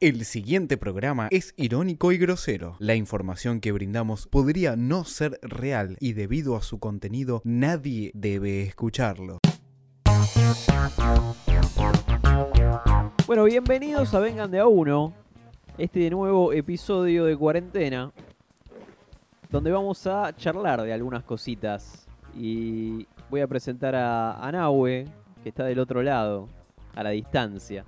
El siguiente programa es irónico y grosero. La información que brindamos podría no ser real y debido a su contenido nadie debe escucharlo. Bueno, bienvenidos a Vengan de a uno, este nuevo episodio de cuarentena, donde vamos a charlar de algunas cositas. Y voy a presentar a, a Nahue, que está del otro lado, a la distancia.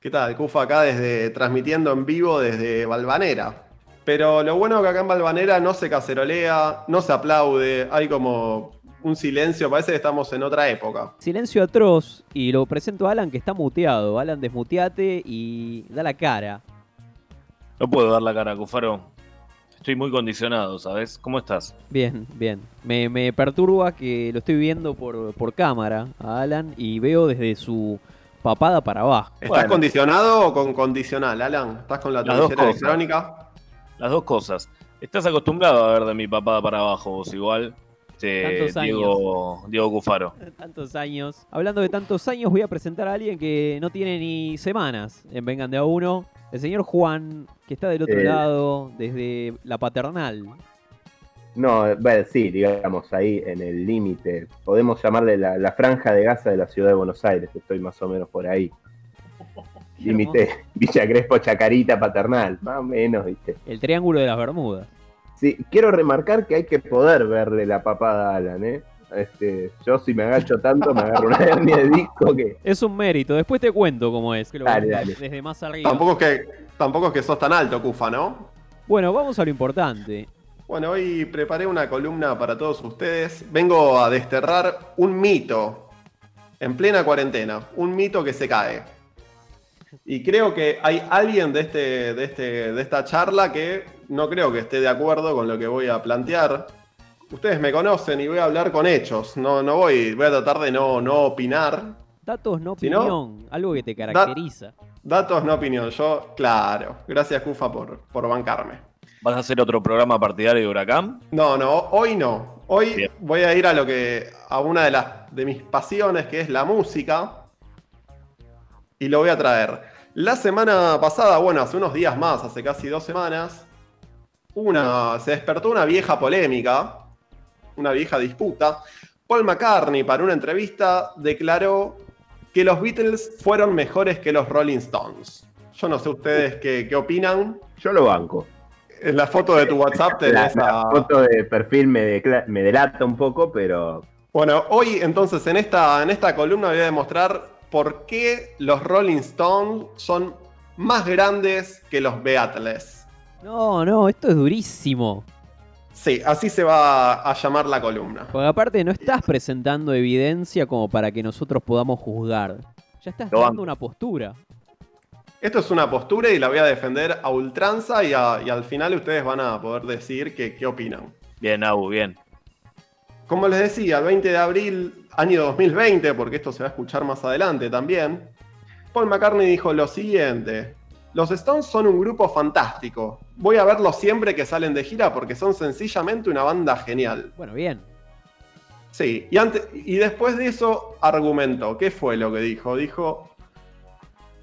¿Qué tal? Cufa acá desde transmitiendo en vivo desde Balvanera. Pero lo bueno es que acá en Balvanera no se cacerolea, no se aplaude, hay como un silencio, parece que estamos en otra época. Silencio atroz y lo presento a Alan que está muteado. Alan, desmuteate y da la cara. No puedo dar la cara, Cufaro. Estoy muy condicionado, ¿sabes? ¿Cómo estás? Bien, bien. Me, me perturba que lo estoy viendo por, por cámara a Alan y veo desde su papada para abajo. ¿Estás Bueno. condicionado o con condicional, Alan? ¿Estás con la cosas. electrónica? Las dos cosas. Estás acostumbrado a ver de mi papada para abajo, vos igual. Este, Tantos años. Diego, Diego Cufaro. Tantos años. Hablando de tantos años, voy a presentar a alguien que no tiene ni semanas en Vengan de a uno. El señor Juan, que está del otro Eh. lado, desde la paternal. No, bueno, sí, digamos, ahí en el límite. Podemos llamarle la, la franja de Gaza de la ciudad de Buenos Aires, estoy más o menos por ahí. Límite Villa Crespo, Chacarita, Paternal, más o menos, ¿viste? El triángulo de las Bermudas. Sí, quiero remarcar que hay que poder verle la papada a Alan, ¿eh? Este, yo si me agacho tanto me agarro una hernia de disco que... Es un mérito. Después te cuento cómo es. que lo Dale, dale. Desde más arriba. Tampoco es, que, tampoco es que sos tan alto, Cufa, ¿no? Bueno, vamos a lo importante. Bueno, hoy preparé una columna para todos ustedes. Vengo a desterrar un mito en plena cuarentena, un mito que se cae. Y creo que hay alguien de, este, de, este, de esta charla que no creo que esté de acuerdo con lo que voy a plantear. Ustedes me conocen y voy a hablar con hechos. No, no voy, voy a tratar de no, no opinar. Datos, no opinión. algo que te caracteriza. Datos, no opinión. Yo, claro. Gracias, Cufa, por, por bancarme. ¿Vas a hacer otro programa partidario de Huracán? No, no, hoy no. Hoy Bien. voy a ir a lo que a una de las de mis pasiones, que es la música. Y lo voy a traer. La semana pasada, bueno, hace unos días más, hace casi dos semanas, una, se despertó una vieja polémica, una vieja disputa. Paul McCartney, para una entrevista, declaró que los Beatles fueron mejores que los Rolling Stones. Yo no sé ustedes qué, qué opinan. Yo lo banco. En la foto de tu WhatsApp La, tenés la a, foto de perfil me, me delata un poco, pero Bueno, hoy entonces en esta, en esta columna voy a demostrar por qué los Rolling Stones son más grandes que los Beatles. No, no, esto es durísimo. Sí, así se va a llamar la columna. Porque aparte no estás presentando evidencia como para que nosotros podamos juzgar. Ya estás dando una postura. Esto es una postura y la voy a defender a ultranza y, a- y al final ustedes van a poder decir que- qué opinan. Bien, Abu, bien. Como les decía, el 20 de abril, año 2020, porque esto se va a escuchar más adelante también, Paul McCartney dijo lo siguiente. Los Stones son un grupo fantástico. Voy a verlos siempre que salen de gira porque son sencillamente una banda genial. Bueno, bien. Sí, y, antes, y después de eso argumentó. ¿Qué fue lo que dijo? Dijo,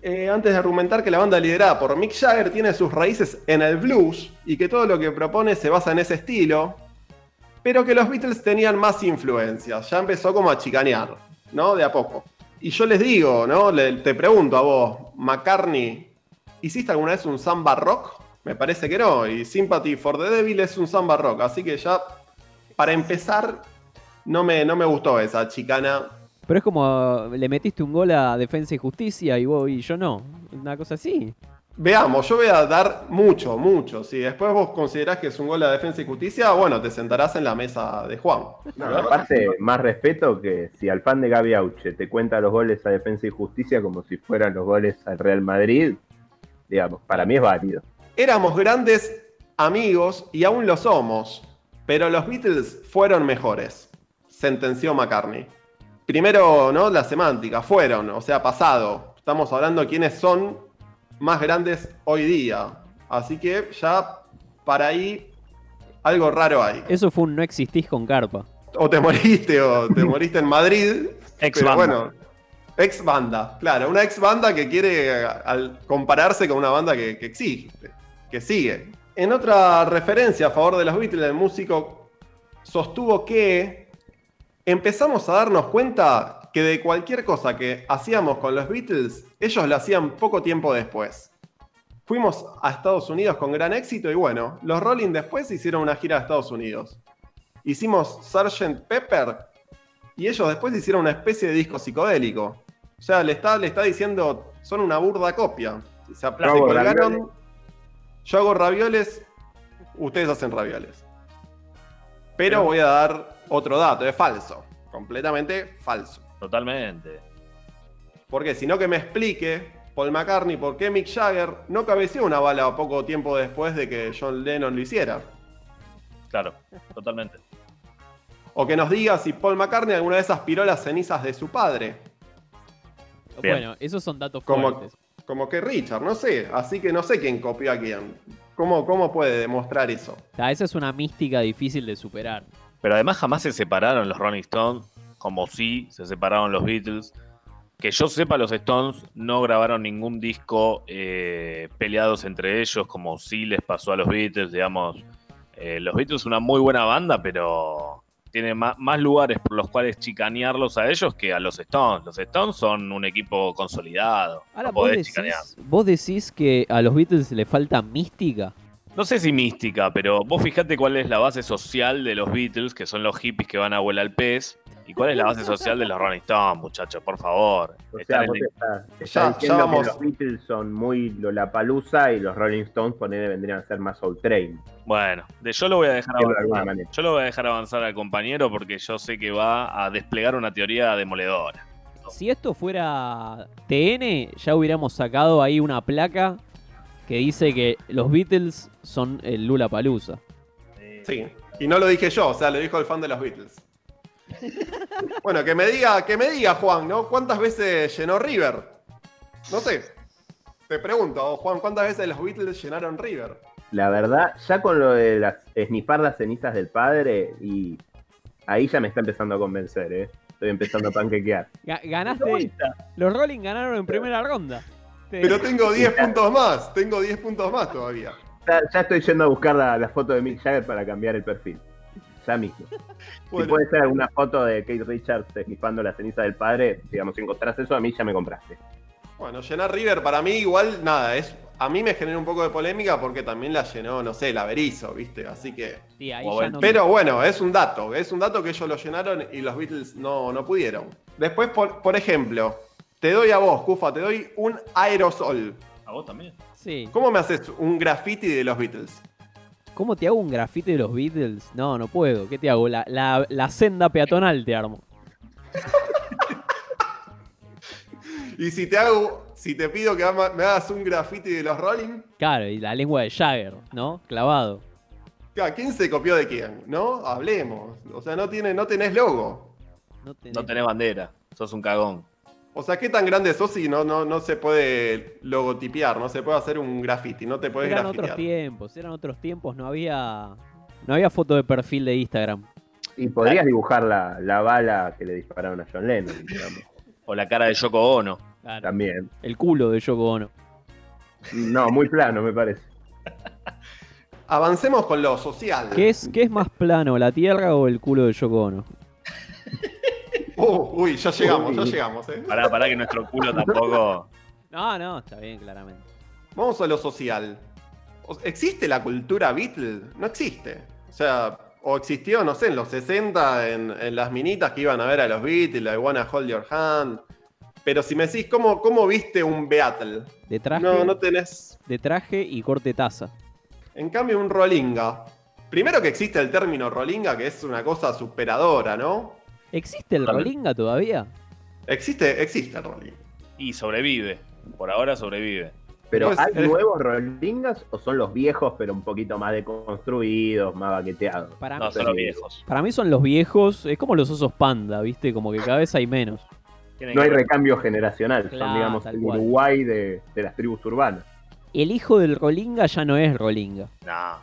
eh, antes de argumentar que la banda liderada por Mick Jagger tiene sus raíces en el blues y que todo lo que propone se basa en ese estilo, pero que los Beatles tenían más influencias. Ya empezó como a chicanear, ¿no? De a poco. Y yo les digo, ¿no? Le- te pregunto a vos, McCartney, ¿hiciste alguna vez un samba rock? Me parece que no. Y Sympathy for the Devil es un samba rock. Así que ya, para empezar, no me, no me gustó esa chicana. Pero es como le metiste un gol a Defensa y Justicia y vos y yo no. Una cosa así. Veamos, yo voy a dar mucho, mucho. Si después vos considerás que es un gol a defensa y justicia, bueno, te sentarás en la mesa de Juan. no, aparte, más respeto que si al fan de Gaby Auche te cuenta los goles a Defensa y Justicia como si fueran los goles al Real Madrid, digamos, para mí es válido. Éramos grandes amigos y aún lo somos, pero los Beatles fueron mejores, sentenció McCartney. Primero, ¿no? La semántica, fueron, o sea, pasado. Estamos hablando de quiénes son más grandes hoy día. Así que ya para ahí algo raro hay. Eso fue un no existís con carpa. O te moriste o te moriste en Madrid. Ex pero banda. bueno, Ex banda, claro, una ex banda que quiere al compararse con una banda que, que existe, que sigue. En otra referencia a favor de los Beatles, el músico sostuvo que empezamos a darnos cuenta que de cualquier cosa que hacíamos con los Beatles, ellos lo hacían poco tiempo después. Fuimos a Estados Unidos con gran éxito y bueno, los Rolling después hicieron una gira a Estados Unidos. Hicimos Sgt. Pepper y ellos después hicieron una especie de disco psicodélico. O sea, le está, le está diciendo, son una burda copia. Se, se colgaron, ravioles. yo hago ravioles, ustedes hacen ravioles. Pero- voy a dar otro dato, es falso. Completamente falso. Totalmente. Porque si no que me explique Paul McCartney por qué Mick Jagger no cabeció una bala poco tiempo después de que John Lennon lo hiciera. Claro, totalmente. O que nos diga si Paul McCartney alguna vez aspiró las cenizas de su padre. Bien. Bueno, esos son datos Como, fuertes. como que Richard, no sé. Así que no sé quién copió a quién. ¿Cómo, cómo puede demostrar eso? O sea, esa es una mística difícil de superar. Pero además jamás se separaron los Rolling Stones, como sí se separaron los Beatles. Que yo sepa, los Stones no grabaron ningún disco eh, peleados entre ellos, como sí les pasó a los Beatles, digamos. Eh, los Beatles una muy buena banda, pero tiene más, lugares por los cuales chicanearlos a ellos que a los Stones. Los Stones son un equipo consolidado. Ahora, no vos podés decís, chicanear. vos decís que a los Beatles le falta mística. No sé si mística, pero vos fijate cuál es la base social de los Beatles, que son los hippies que van a vuelar al pez. ¿Y cuál es la base social de los Rolling Stones, muchachos? Por favor. O Están sea, en vos el- Ya- ya vamos. que los Beatles son muy Lollapalooza y los Rolling Stones ponele, vendrían a ser más Soul Train. Bueno, de, yo lo voy a dejar alguna avanzar. manera. Yo lo voy a dejar avanzar al compañero porque yo sé que va a desplegar una teoría demoledora. Si esto fuera TN, ya hubiéramos sacado ahí una placa que dice que los Beatles son el Lula Palusa. Sí. Y no lo dije yo, o sea, lo dijo el fan de los Beatles. Bueno, que me diga, que me diga, Juan, ¿no? ¿Cuántas veces llenó River? No sé. Te pregunto, Juan, ¿cuántas veces los Beatles llenaron River? La verdad, ya con lo de las esnifar las cenizas del padre, y ahí ya me está empezando a convencer, ¿eh? Estoy empezando a panquequear. Ga- ganaste. Los Rolling ganaron en primera ronda. Pero tengo 10 puntos más, tengo 10 puntos más todavía. Ya, ya estoy yendo a buscar la, la foto de Mick Jagger para cambiar el perfil. Ya mismo. Bueno, Si puede ser alguna foto de Kate Richards esnifando la ceniza del padre, digamos, si encontrás eso, a mí ya me compraste. bueno, llenar River para mí igual, nada, es a mí me genera un poco de polémica porque también la llenó, no sé, la Berizo, ¿viste? Así que... Sí, ahí Bueno, ya no- Pero bueno, es un dato, es un dato que ellos lo llenaron y los Beatles no, no pudieron. Después, por, por ejemplo, te doy a vos, Kufa, te doy un aerosol. ¿A vos también? Sí. ¿Cómo me haces un graffiti de los Beatles? ¿Cómo te hago un grafite de los Beatles? No, no puedo. ¿Qué te hago? La, la- la senda peatonal te armo. Y si te hago, si te pido que ama- me hagas un graffiti de los Rolling, Claro, y la lengua de Jagger, ¿no? Clavado. claro, ¿quién se copió de quién? ¿No? Hablemos. O sea, no, tiene, no tenés logo. No tenés- No tenés bandera, sos un cagón. O sea, ¿qué tan grande sos y no, no, no se puede logotipear? No se puede hacer un graffiti, no te puedes Eran otros tiempos, eran otros tiempos, no había. No había foto de perfil de Instagram. Y podrías dibujar la, la bala que le dispararon a John Lennon, digamos. O la cara de Yoko Ono. Claro, También. El culo de Yoko Ono. No, muy plano, me parece. Avancemos con lo social. ¿Qué es, ¿Qué es más plano, la tierra o el culo de Yoko Ono? Uh, uy, ya llegamos, ya llegamos, ¿eh? Pará, pará que nuestro culo tampoco. No, no, está bien, claramente. Vamos a lo social. ¿Existe la cultura Beatle? No existe. O sea, o existió, no sé, en los 60, en, en las minitas que iban a ver a los Beatles, la Wanna Hold Your Hand. Pero si me decís, ¿cómo, cómo viste un Beatle? De traje, No, no tenés. de traje y corte taza. En cambio, un Rolinga. Primero que existe el término Rolinga, que es una cosa superadora, ¿no? ¿Existe el. Rolinga todavía? Existe, existe el Rolinga. Y sobrevive. Por ahora sobrevive. Pero Pues, ¿hay eh. nuevos Rolingas o son los viejos, pero un poquito más deconstruidos, más baqueteados? Para, No, mí, son los viejos. para mí son los viejos, es como los osos panda, ¿viste? Como que cada vez hay menos. No hay recambio generacional, Claro, son digamos el cual. Uruguay de, de las tribus urbanas. El hijo del Rolinga ya no es Rolinga. Nah.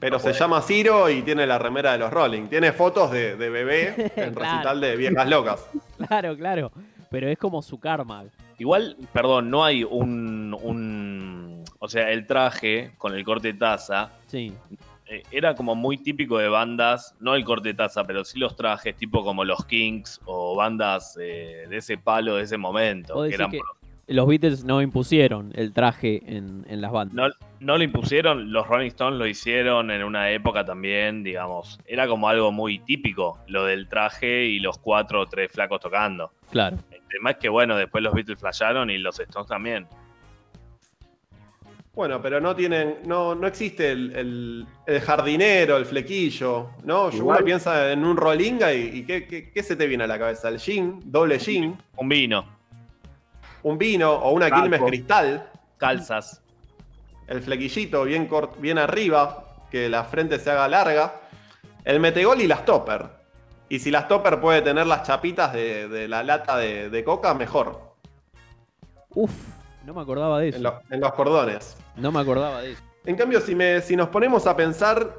Pero se llama Ciro y tiene la remera de los Rolling. Tiene fotos de, de bebé en Claro. recital de viejas locas. Claro, claro. Pero es como su karma. Igual, perdón, no hay un, un. O sea, el traje con el corte de taza Sí. eh, era como muy típico de bandas, no el corte de taza, pero sí los trajes, tipo como los Kings o bandas eh, de ese palo, de ese momento. Que eran que por- los Beatles no impusieron el traje en, en las bandas. no, no lo impusieron, los Rolling Stones lo hicieron en una época también, digamos. Era como algo muy típico, lo del traje y los cuatro o tres flacos tocando. Claro. El tema es que, bueno, después los Beatles flasharon y los Stones también. Bueno, pero no tienen, no, no existe el, el- el jardinero, el flequillo, ¿no? Yo uno piensa en un rolinga y, y ¿qué, qué, qué se te viene a la cabeza? ¿El gin? ¿Doble gin? Un vino, ¿Un vino o una. Quilmes cristal? calzas. El flequillito bien, cort- bien arriba, que la frente se haga larga. El metegol y las topper. Y si las topper puede tener las chapitas de, de la lata de, de coca, mejor. Uf, no me acordaba de eso. En, lo- en los cordones. No me acordaba de eso. En cambio, si, me, si nos ponemos a pensar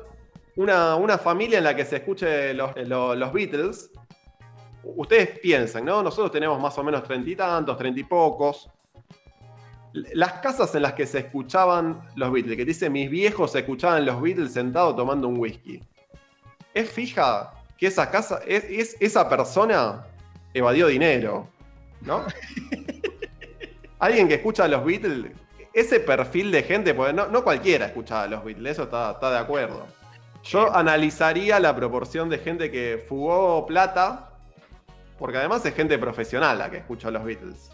una, una familia en la que se escuche los, lo- los Beatles, ustedes piensan, ¿no? Nosotros tenemos más o menos treinta y tantos, treinta y pocos. Las casas en las que se escuchaban los Beatles, que dice mis viejos escuchaban los Beatles sentados tomando un whisky. Es fija que esa casa, es, es- esa persona evadió dinero, ¿no? Alguien que escucha a los Beatles, ese perfil de gente, porque no, no cualquiera escuchaba a los Beatles, eso está, está de acuerdo. Yo analizaría la proporción de gente que fugó plata, porque además es gente profesional la que escucha a los Beatles.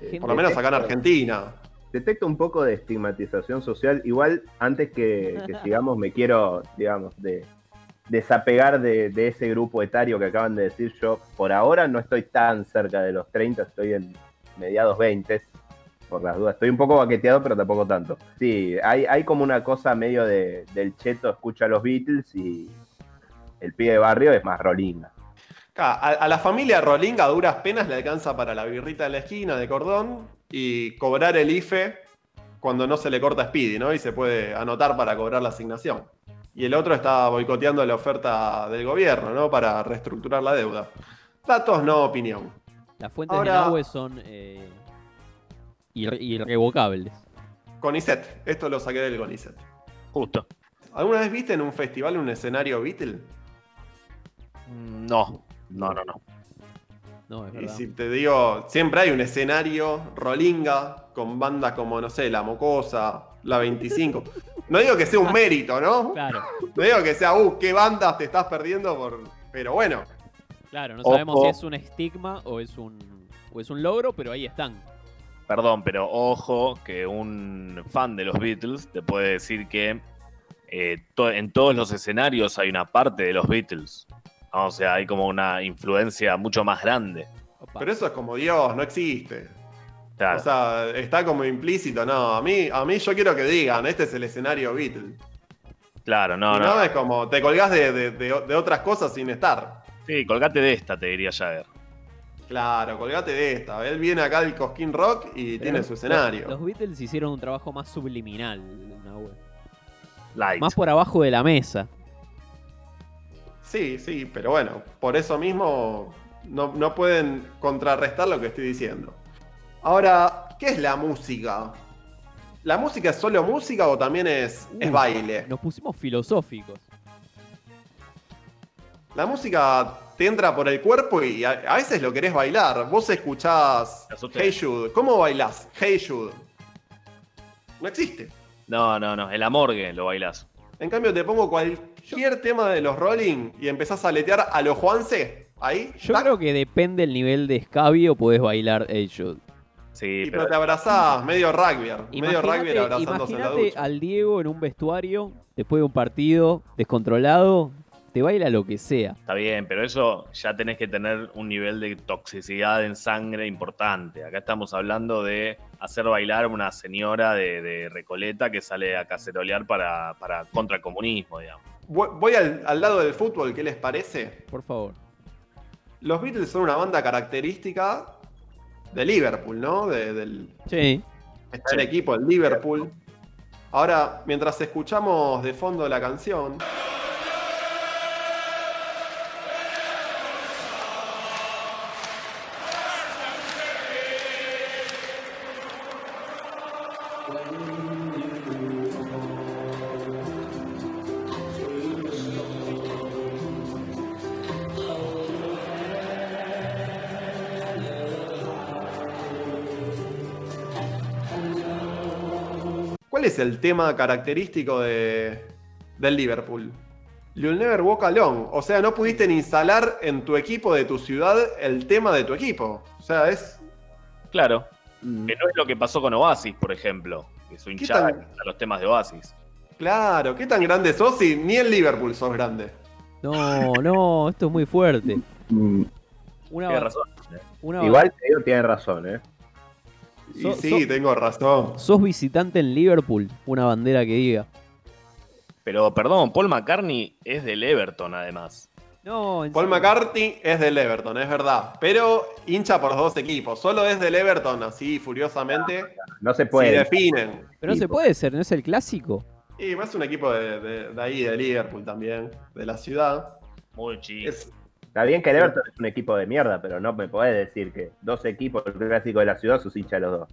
Gente- Por lo menos acá en Argentina. Detecto un poco de estigmatización social. Igual, antes que, que sigamos, me quiero, digamos, de desapegar de, de ese grupo etario que acaban de decir. Yo, por ahora, no estoy tan cerca de los 30, estoy en mediados 20, por las dudas. Estoy un poco baqueteado, pero tampoco tanto. Sí, hay, hay como una cosa medio de, del cheto escucha a los Beatles y el pibe de barrio es más rolinga. A, a la familia Rolinga a duras penas le alcanza para la birrita de la esquina de cordón y cobrar el IFE cuando no se le corta Speedy, ¿no? Y se puede anotar para cobrar la asignación. Y el otro está boicoteando la oferta del gobierno, ¿no? Para reestructurar la deuda. Datos, no opinión. Las fuentes Ahora- de Nahue son eh, irre- irrevocables. CONICET, esto lo saqué del CONICET. Justo. ¿Alguna vez viste en un festival un escenario Beatle? No, no, no, no. No, es Y verdad. si te digo, siempre hay un escenario rolinga con bandas como, no sé, La Mocosa, La 25. No digo que sea un mérito, ¿no? Claro, No digo que sea, uh, qué bandas te estás perdiendo por. Pero bueno, claro, no Ojo. sabemos si es un estigma o es un, o es un logro, pero ahí están. Perdón, pero ojo que un fan de los Beatles te puede decir que eh, to- en todos los escenarios hay una parte de los Beatles. ¿No? O sea, hay como una influencia mucho más grande. Opa. pero eso es como Dios, no existe. Claro. O sea, está como implícito, no. A mí, a mí yo quiero que digan, este es el escenario Beatle. claro, no, Y no. no, es como, te colgás de, de- de- de otras cosas sin estar. Sí, colgate de esta, te diría Jagger. Claro, colgate de esta. Él viene acá del Cosquín Rock y Pero tiene su escenario. Los Beatles hicieron un trabajo más subliminal. Light. más por abajo de la mesa. Sí, sí, pero bueno, por eso mismo no, no pueden contrarrestar lo que estoy diciendo. Ahora, ¿qué es la música? ¿La música es solo música o también es, es baile? Nos pusimos filosóficos. La música te entra por el cuerpo y a, a veces lo querés bailar. Vos escuchás. Hey Jude. ¿Cómo bailás? Hey Jude. No existe. No, no, no. El amorgue lo bailás. En cambio, te pongo cualquier tema de los Rolling y empezás a letear a los Juanse. Ahí. Yo tac, creo que depende el nivel de escabio, podés bailar Hey Jude. Sí, y pero pero te abrazás, medio rugby. Medio rugby abrazándose en la imagínate ducha. al Diego en un vestuario, después de un partido descontrolado, te baila lo que sea. está bien, pero eso ya tenés que tener un nivel de toxicidad en sangre importante. Acá estamos hablando de hacer bailar a una señora de, de Recoleta que sale a cacerolear para, para contra el comunismo, digamos. Voy al, al lado del fútbol, ¿qué les parece? Por favor. Los Beatles son una banda característica de Liverpool, ¿no? De- del Sí. está el equipo, el Liverpool. Ahora, mientras escuchamos de fondo la canción. Es el tema característico de, del Liverpool? You'll never walk alone. O sea, no pudiste ni instalar en tu equipo de tu ciudad el tema de tu equipo. O sea, es. Claro, Mm. que no es lo que pasó con Oasis, por ejemplo. Que su ¿Qué hinchada a los temas de Oasis. Claro, ¿qué tan grande sos si ni en Liverpool sos grande? No, no, esto es muy fuerte. Mm, Una, Tienes razón. una- Igual tiene razón, ¿eh? Y So- sí, so- tengo razón. sos visitante en Liverpool, una bandera que diga. Pero, perdón, Paul McCartney es del Everton, además. No, en Paul serio. McCartney es del Everton, es verdad. Pero hincha por los dos equipos. Solo es del Everton, así furiosamente. No se Si puede. definen. Pero no se puede ser, ¿no es el clásico? Y es un equipo de, de- de ahí, de Liverpool también, de la ciudad. Muy chido. Es- Está bien que el Everton es un equipo de mierda, pero no me podés decir que dos equipos el clásico de la ciudad sus hinchas los dos.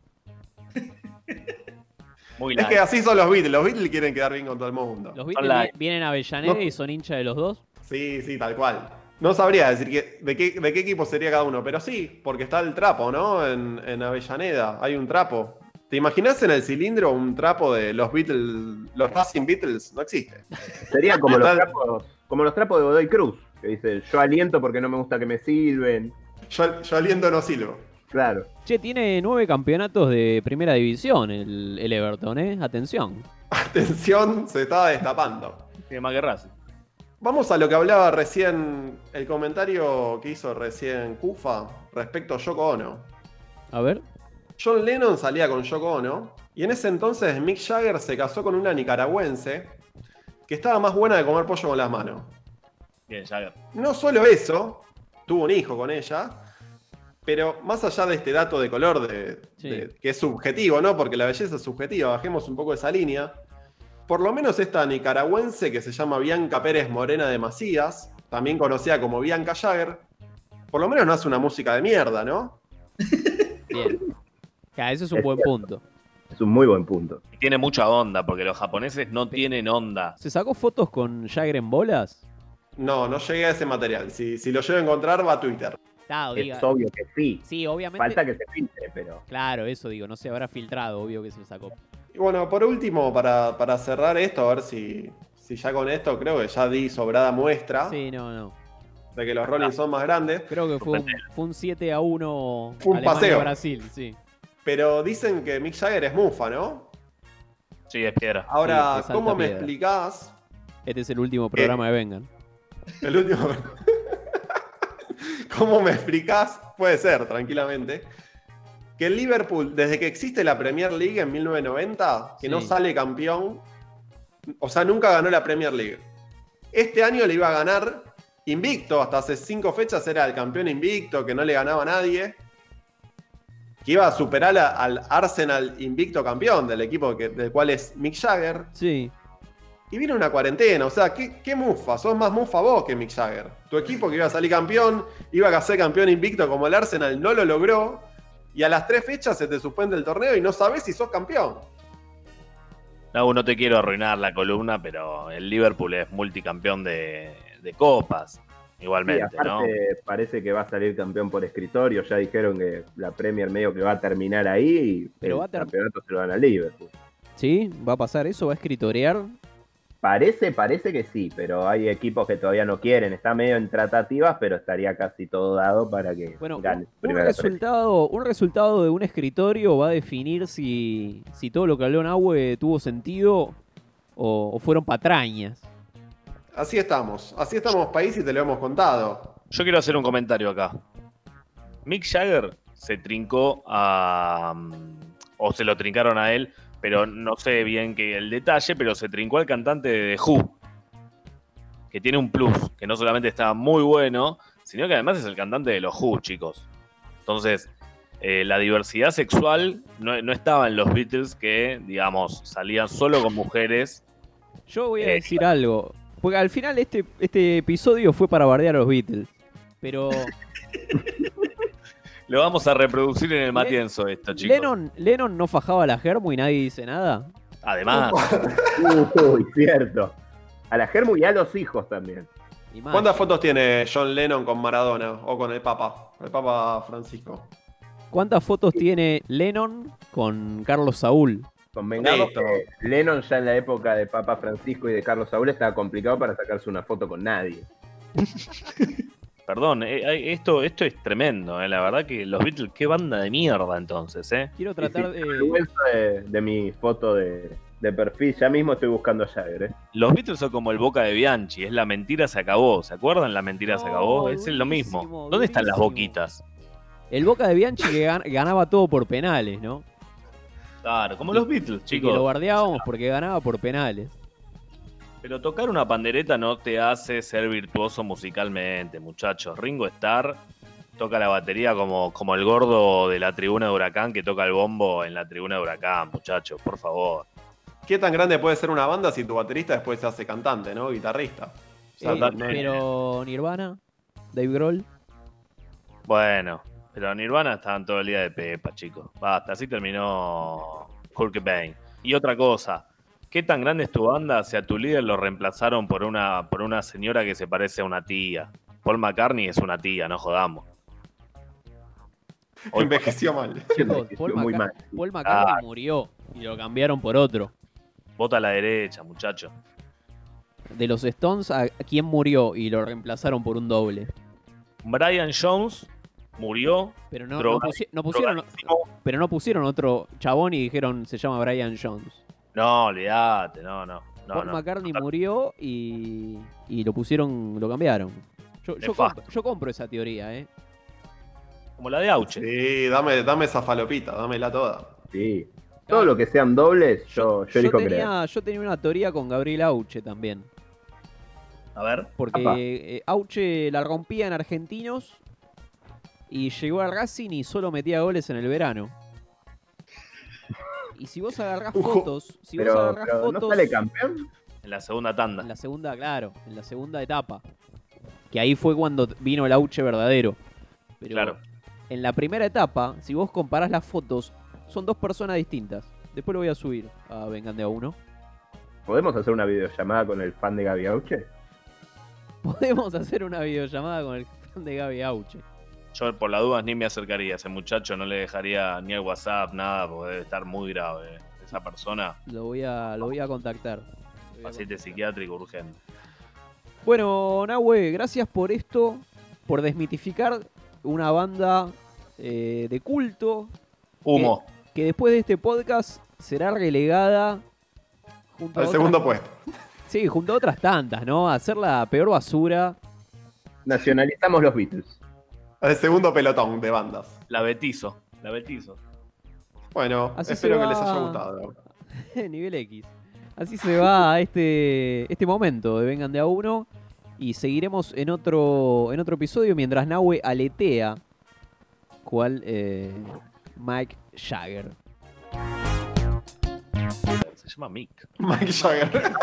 Muy Es light. que así son los Beatles. Los Beatles quieren quedar bien con todo el mundo. Los Beatles Online. vienen a Avellaneda No. y son hinchas de los dos. Sí, sí, tal cual. No sabría decir que- de, qué, de qué equipo sería cada uno, pero sí, porque está el trapo, ¿no? En, en Avellaneda hay un trapo. ¿Te imaginas en el cilindro un trapo de los Beatles, los Racing Beatles? No existe. Sería como los trapos, como los trapos de Godoy Cruz, que dice, yo aliento porque no me gusta que me sirven. Yo, yo aliento no silbo. Claro. Che, tiene nueve campeonatos de primera división el, el Everton, ¿eh? Atención. Atención, se estaba destapando. Tiene más que Racing. Vamos a lo que hablaba recién, el comentario que hizo recién Kufa respecto a Yoko Ono. A ver. John Lennon salía con Yoko Ono y en ese entonces Mick Jagger se casó con una nicaragüense que estaba más buena de comer pollo con las manos. Bien, Jagger. No solo eso, tuvo un hijo con ella, pero más allá de este dato de color, de, Sí. de- que es subjetivo, ¿no? Porque la belleza es subjetiva, bajemos un poco esa línea. Por lo menos esta nicaragüense que se llama Bianca Pérez Morena de Macías, también conocida como Bianca Jagger, por lo menos no hace una música de mierda, ¿no? Bien. Ya, eso es un Es buen cierto. punto. Es un muy buen punto. Y tiene mucha onda, porque los japoneses no tienen onda. ¿Se sacó fotos con Jagger en bolas? No, no llegué a ese material. Si, si lo llego a encontrar, va a Twitter. Diga. Es obvio que sí. Sí, obviamente. Falta que se filtre, pero. Claro, eso digo, no se habrá filtrado, obvio que se lo sacó. Y bueno, por último, para, para cerrar esto, a ver si, si ya con esto creo que ya di sobrada muestra Sí, no, no. de que los Rolling son más grandes. Creo que fue un, fue un 7 a 1 Fue un paseo. Brasil, sí. Pero dicen que Mick Jagger es mufa, ¿no? Sí, es piedra. Ahora, Sí, ¿cómo me piedra. explicás Este es el último programa de Vengan. El último? ¿Cómo me explicás? Puede ser, tranquilamente. Que el Liverpool, desde que existe la Premier League en 1990, que no sale campeón, o sea, nunca ganó la Premier League. Este año le iba a ganar invicto, hasta hace cinco fechas era el campeón invicto, que no le ganaba a nadie. Que iba a superar a- al Arsenal invicto campeón, del equipo que- del cual es Mick Jagger. Sí. Y viene una cuarentena, o sea, ¿qué, qué mufa? Sos más mufa vos que Mick Jagger. Tu equipo que iba a salir campeón, iba a ser campeón invicto como el Arsenal, no lo logró. Y a las tres fechas se te suspende el torneo y no sabes si sos campeón. No, no te quiero arruinar la columna, pero el Liverpool es multicampeón de, de copas. Sí, Igualmente, ¿no? parece que va a salir campeón por escritorio. Ya dijeron que la Premier medio que va a terminar ahí y Pero el va a ter- campeonato se lo van a Liverpool. ¿Sí? ¿Va a pasar eso? ¿Va a escritorear? Parece, parece que sí, pero hay equipos que todavía no quieren. Está medio en tratativas, pero estaría casi todo dado para que Bueno, gane un, resultado, un resultado de un escritorio va a definir si, si todo lo que habló Nahue tuvo sentido o, o fueron patrañas. Así estamos, así estamos país y te lo hemos contado. Yo quiero hacer un comentario acá. Mick Jagger se trincó a. mm, o se lo trincaron a él, pero no sé bien que el detalle, pero se trincó al cantante de The Who. Que tiene un plus, que no solamente está muy bueno, sino que además es el cantante de los Who, chicos. Entonces, eh, la diversidad sexual no, no estaba en los Beatles que, digamos, salían solo con mujeres. Yo voy a Eh, decir algo. Porque al final este, este episodio fue para bardear a los Beatles. Pero Lo vamos a reproducir en el Matienzo esto, chicos. Lennon, Lennon no fajaba la germo y nadie dice nada. Además, Uy, cierto. A la Germu y a los hijos también. ¿Cuántas fotos tiene John Lennon con Maradona o con el Papa? El Papa Francisco. ¿Cuántas fotos tiene Lennon con Carlos Saúl? Convengamos Listo. que Lennon ya en la época de Papa Francisco y de Carlos Saúl estaba complicado para sacarse una foto con nadie. Perdón, eh, esto, esto es tremendo, eh, la verdad que los Beatles, qué banda de mierda entonces, ¿eh? Quiero tratar sí, de. de, de mi foto de, de perfil. Ya mismo estoy buscando a Jagger, ¿eh? Los Beatles son como el Boca de Bianchi, es la mentira se acabó, ¿se acuerdan? La mentira se acabó, es lo mismo. durísimo, ¿Dónde están las boquitas? El Boca de Bianchi que gan- ganaba todo por penales, ¿no? Claro, como los Beatles, Y que lo chicos. guardiábamos porque ganaba por penales. Pero tocar una pandereta no te hace ser virtuoso musicalmente, muchachos. Ringo Starr toca la batería como, como el gordo de la tribuna de Huracán que toca el bombo en la tribuna de Huracán, muchachos, por favor. ¿Qué tan grande puede ser una banda si tu baterista después se hace cantante, ¿no? Guitarrista. O sea, Eh, pero Nirvana, Dave Grohl, Bueno, pero Nirvana estaban todo el día de pepa, chicos. Basta, así terminó Kurt Cobain. Y otra cosa, ¿qué tan grande es tu banda si a tu líder lo reemplazaron por una, por una señora que se parece a una tía? Paul McCartney es una tía, no jodamos. Hoy- envejeció mal. chicos, Paul, muy mal. Paul McCartney Ah. murió y lo cambiaron por otro. Vota a la derecha, muchacho. De los Stones, ¿a quién murió y lo reemplazaron por un doble? Brian Jones murió. Pero no, no, Droga- pusi- no pusieron, pero no pusieron otro chabón y dijeron se llama Brian Jones. No, olvídate, no, no. no, Paul no. McCartney murió y, y lo pusieron, lo cambiaron. Yo, yo, yo compro esa teoría, ¿eh? Como la de Auche. Sí, dame, dame esa falopita, dámela toda. Sí. Todo lo que sean dobles, yo, yo elijo creer. tenía, yo tenía una teoría con Gabriel Auche también. A ver. Porque eh, Auche la rompía en argentinos y llegó al Racing y solo metía goles en el verano. Y si vos agarrás fotos, si vos agarrás pero ¿no fotos sale campeón? En la segunda tanda. en la segunda, claro, en la segunda etapa, que ahí fue cuando vino el Auche verdadero. Pero Claro. en la primera etapa, si vos comparás las fotos, son dos personas distintas. Después lo voy a subir a Vengan de a uno. ¿Podemos hacer una videollamada con el fan de Gaby Auche? Podemos hacer una videollamada con el fan de Gaby Auche. Yo por las dudas ni me acercaría a ese muchacho, no le dejaría ni el WhatsApp, nada, porque debe estar muy grave. Esa persona, Lo voy a, lo voy a contactar. A paciente contactar. psiquiátrico urgente. Bueno, Nahue, gracias por esto, por desmitificar una banda eh, de culto Humo. que después de este podcast será relegada junto a Al otras- segundo puesto. Sí, junto a otras tantas, ¿no? A hacer la peor basura. Nacionalizamos los Beatles. Al segundo pelotón de bandas. La Betizo. La Betizo. Bueno, Así espero que les haya gustado. Nivel X. Así se va este, este momento de Vengan de a uno. Y seguiremos en otro, en otro episodio mientras Nahue aletea. Cual eh, Mike Jagger. Se llama Mick. Mike Jagger.